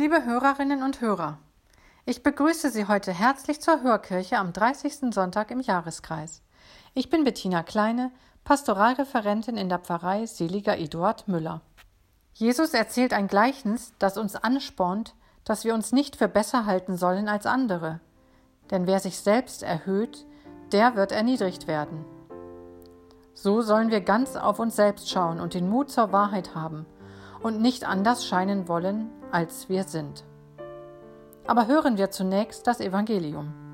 Liebe Hörerinnen und Hörer, ich begrüße Sie heute herzlich zur Hörkirche am 30. Sonntag im Jahreskreis. Ich bin Bettina Kleine, Pastoralreferentin in der Pfarrei Seliger Eduard Müller. Jesus erzählt ein Gleichnis, das uns anspornt, dass wir uns nicht für besser halten sollen als andere. Denn wer sich selbst erhöht, der wird erniedrigt werden. So sollen wir ganz auf uns selbst schauen und den Mut zur Wahrheit haben und nicht anders scheinen wollen, als wir sind. Aber hören wir zunächst das Evangelium.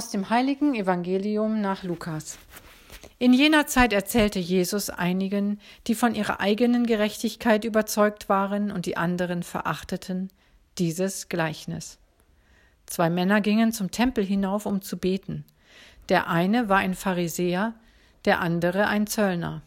Aus dem heiligen Evangelium nach Lukas. In jener Zeit erzählte Jesus einigen, die von ihrer eigenen Gerechtigkeit überzeugt waren und die anderen verachteten, dieses Gleichnis. Zwei Männer gingen zum Tempel hinauf, um zu beten. Der eine war ein Pharisäer, der andere ein Zöllner.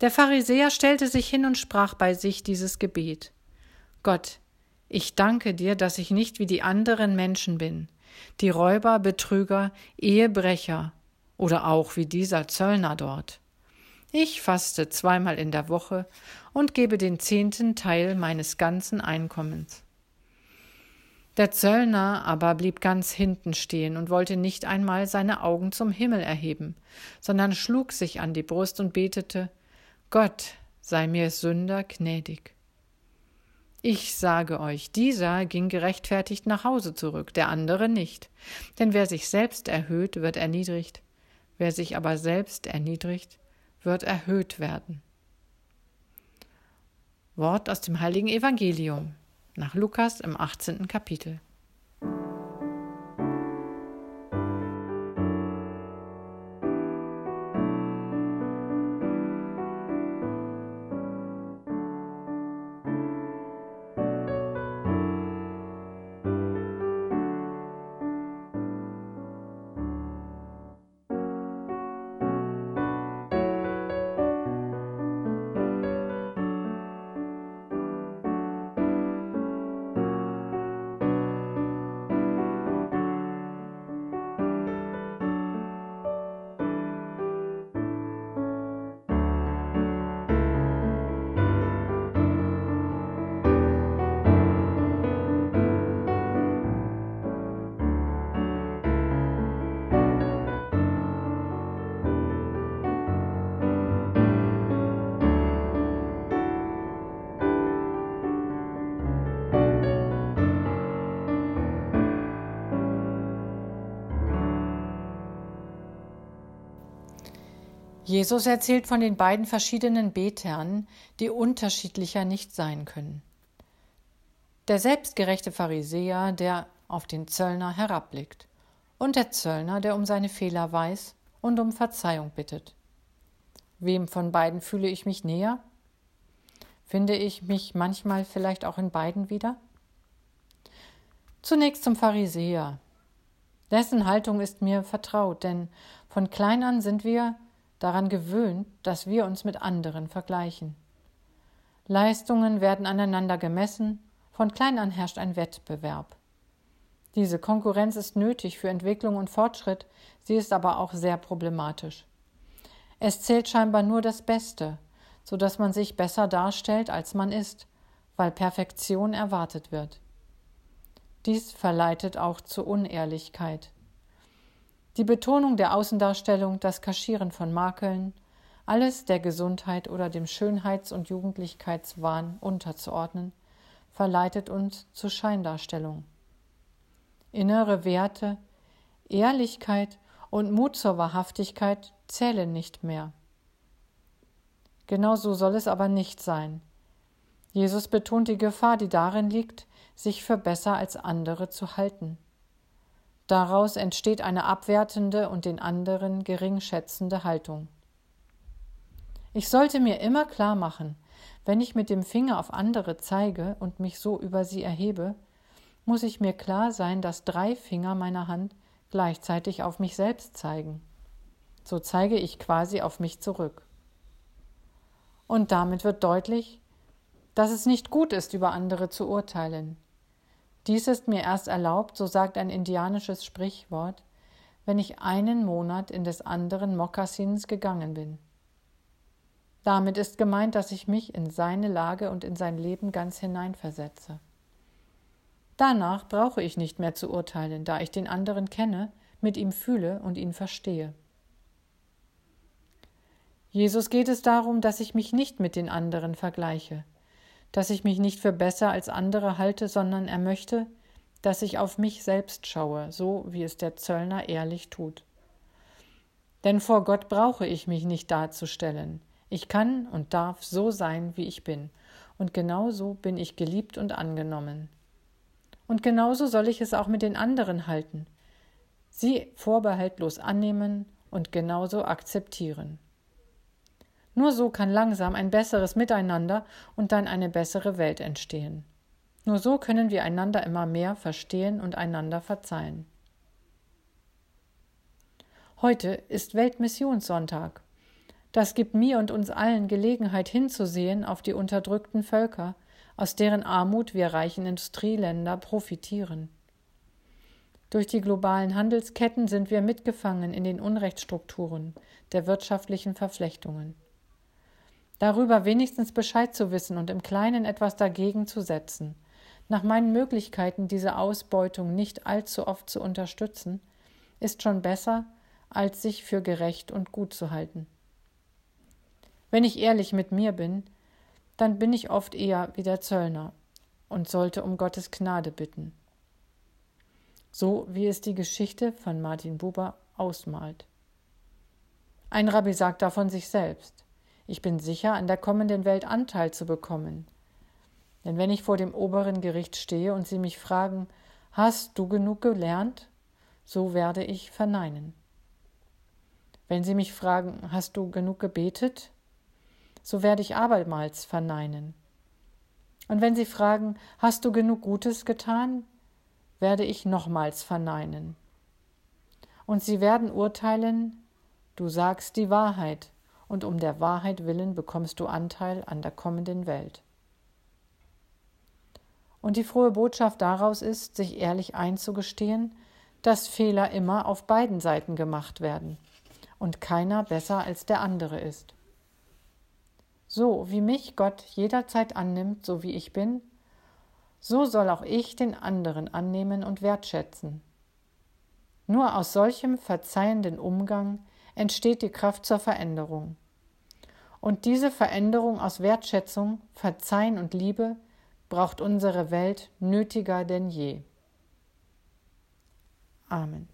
Der Pharisäer stellte sich hin und sprach bei sich dieses Gebet Gott, ich danke dir, dass ich nicht wie die anderen Menschen bin, die Räuber, Betrüger, Ehebrecher oder auch wie dieser Zöllner dort. Ich faste zweimal in der Woche und gebe den zehnten Teil meines ganzen Einkommens. Der Zöllner aber blieb ganz hinten stehen und wollte nicht einmal seine Augen zum Himmel erheben, sondern schlug sich an die Brust und betete Gott sei mir Sünder gnädig. Ich sage euch, dieser ging gerechtfertigt nach Hause zurück, der andere nicht. Denn wer sich selbst erhöht, wird erniedrigt, wer sich aber selbst erniedrigt, wird erhöht werden. Wort aus dem heiligen Evangelium nach Lukas im 18. Kapitel. Jesus erzählt von den beiden verschiedenen Betern, die unterschiedlicher nicht sein können. Der selbstgerechte Pharisäer, der auf den Zöllner herabblickt, und der Zöllner, der um seine Fehler weiß und um Verzeihung bittet. Wem von beiden fühle ich mich näher? Finde ich mich manchmal vielleicht auch in beiden wieder? Zunächst zum Pharisäer. Dessen Haltung ist mir vertraut, denn von klein an sind wir daran gewöhnt, dass wir uns mit anderen vergleichen. Leistungen werden aneinander gemessen, von klein an herrscht ein Wettbewerb. Diese Konkurrenz ist nötig für Entwicklung und Fortschritt, sie ist aber auch sehr problematisch. Es zählt scheinbar nur das Beste, so dass man sich besser darstellt, als man ist, weil Perfektion erwartet wird. Dies verleitet auch zur Unehrlichkeit. Die Betonung der Außendarstellung, das Kaschieren von Makeln, alles der Gesundheit oder dem Schönheits- und Jugendlichkeitswahn unterzuordnen, verleitet uns zu Scheindarstellung. Innere Werte, Ehrlichkeit und Mut zur Wahrhaftigkeit zählen nicht mehr. Genau so soll es aber nicht sein. Jesus betont die Gefahr, die darin liegt, sich für besser als andere zu halten. Daraus entsteht eine abwertende und den anderen geringschätzende Haltung. Ich sollte mir immer klar machen, wenn ich mit dem Finger auf andere zeige und mich so über sie erhebe, muss ich mir klar sein, dass drei Finger meiner Hand gleichzeitig auf mich selbst zeigen. So zeige ich quasi auf mich zurück. Und damit wird deutlich, dass es nicht gut ist, über andere zu urteilen. Dies ist mir erst erlaubt, so sagt ein indianisches Sprichwort, wenn ich einen Monat in des anderen Mokassins gegangen bin. Damit ist gemeint, dass ich mich in seine Lage und in sein Leben ganz hineinversetze. Danach brauche ich nicht mehr zu urteilen, da ich den anderen kenne, mit ihm fühle und ihn verstehe. Jesus geht es darum, dass ich mich nicht mit den anderen vergleiche, dass ich mich nicht für besser als andere halte, sondern er möchte, dass ich auf mich selbst schaue, so wie es der Zöllner ehrlich tut. Denn vor Gott brauche ich mich nicht darzustellen. Ich kann und darf so sein, wie ich bin, und genauso bin ich geliebt und angenommen. Und genauso soll ich es auch mit den anderen halten, sie vorbehaltlos annehmen und genauso akzeptieren. Nur so kann langsam ein besseres Miteinander und dann eine bessere Welt entstehen. Nur so können wir einander immer mehr verstehen und einander verzeihen. Heute ist Weltmissionssonntag. Das gibt mir und uns allen Gelegenheit hinzusehen auf die unterdrückten Völker, aus deren Armut wir reichen Industrieländer profitieren. Durch die globalen Handelsketten sind wir mitgefangen in den Unrechtsstrukturen der wirtschaftlichen Verflechtungen. Darüber wenigstens Bescheid zu wissen und im Kleinen etwas dagegen zu setzen, nach meinen Möglichkeiten diese Ausbeutung nicht allzu oft zu unterstützen, ist schon besser, als sich für gerecht und gut zu halten. Wenn ich ehrlich mit mir bin, dann bin ich oft eher wie der Zöllner und sollte um Gottes Gnade bitten. So wie es die Geschichte von Martin Buber ausmalt. Ein Rabbi sagt davon sich selbst. Ich bin sicher, an der kommenden Welt Anteil zu bekommen. Denn wenn ich vor dem oberen Gericht stehe und sie mich fragen, hast du genug gelernt? So werde ich verneinen. Wenn sie mich fragen, hast du genug gebetet? so werde ich abermals verneinen. Und wenn sie fragen, hast du genug Gutes getan, werde ich nochmals verneinen. Und sie werden urteilen, du sagst die Wahrheit, und um der Wahrheit willen bekommst du Anteil an der kommenden Welt. Und die frohe Botschaft daraus ist, sich ehrlich einzugestehen, dass Fehler immer auf beiden Seiten gemacht werden und keiner besser als der andere ist. So wie mich Gott jederzeit annimmt, so wie ich bin, so soll auch ich den anderen annehmen und wertschätzen. Nur aus solchem verzeihenden Umgang entsteht die Kraft zur Veränderung. Und diese Veränderung aus Wertschätzung, Verzeihen und Liebe braucht unsere Welt nötiger denn je. Amen.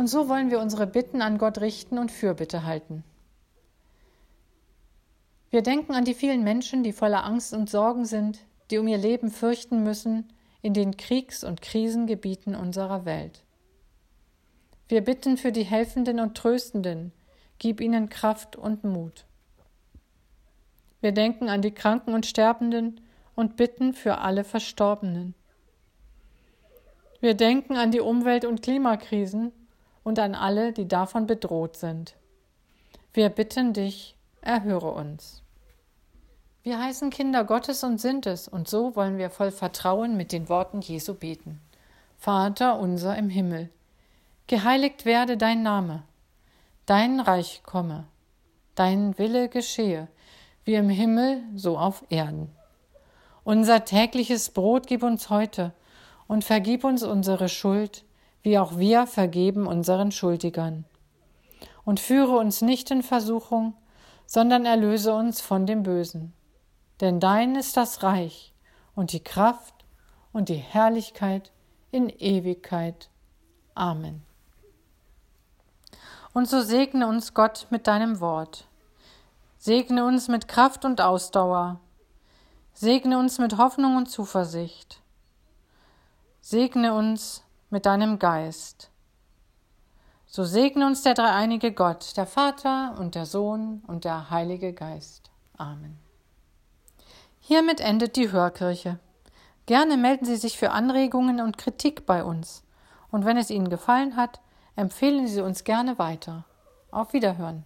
Und so wollen wir unsere Bitten an Gott richten und Fürbitte halten. Wir denken an die vielen Menschen, die voller Angst und Sorgen sind, die um ihr Leben fürchten müssen in den Kriegs- und Krisengebieten unserer Welt. Wir bitten für die Helfenden und Tröstenden, gib ihnen Kraft und Mut. Wir denken an die Kranken und Sterbenden und bitten für alle Verstorbenen. Wir denken an die Umwelt- und Klimakrisen und an alle, die davon bedroht sind. Wir bitten dich, erhöre uns. Wir heißen Kinder Gottes und sind es, und so wollen wir voll Vertrauen mit den Worten Jesu beten. Vater unser im Himmel, geheiligt werde dein Name, dein Reich komme, dein Wille geschehe, wie im Himmel, so auf Erden. Unser tägliches Brot gib uns heute und vergib uns unsere Schuld, wie auch wir vergeben unseren Schuldigern. Und führe uns nicht in Versuchung, sondern erlöse uns von dem Bösen. Denn dein ist das Reich und die Kraft und die Herrlichkeit in Ewigkeit. Amen. Und so segne uns Gott mit deinem Wort. Segne uns mit Kraft und Ausdauer. Segne uns mit Hoffnung und Zuversicht. Segne uns mit deinem Geist. So segne uns der dreieinige Gott, der Vater und der Sohn und der Heilige Geist. Amen. Hiermit endet die Hörkirche. Gerne melden Sie sich für Anregungen und Kritik bei uns. Und wenn es Ihnen gefallen hat, empfehlen Sie uns gerne weiter. Auf Wiederhören.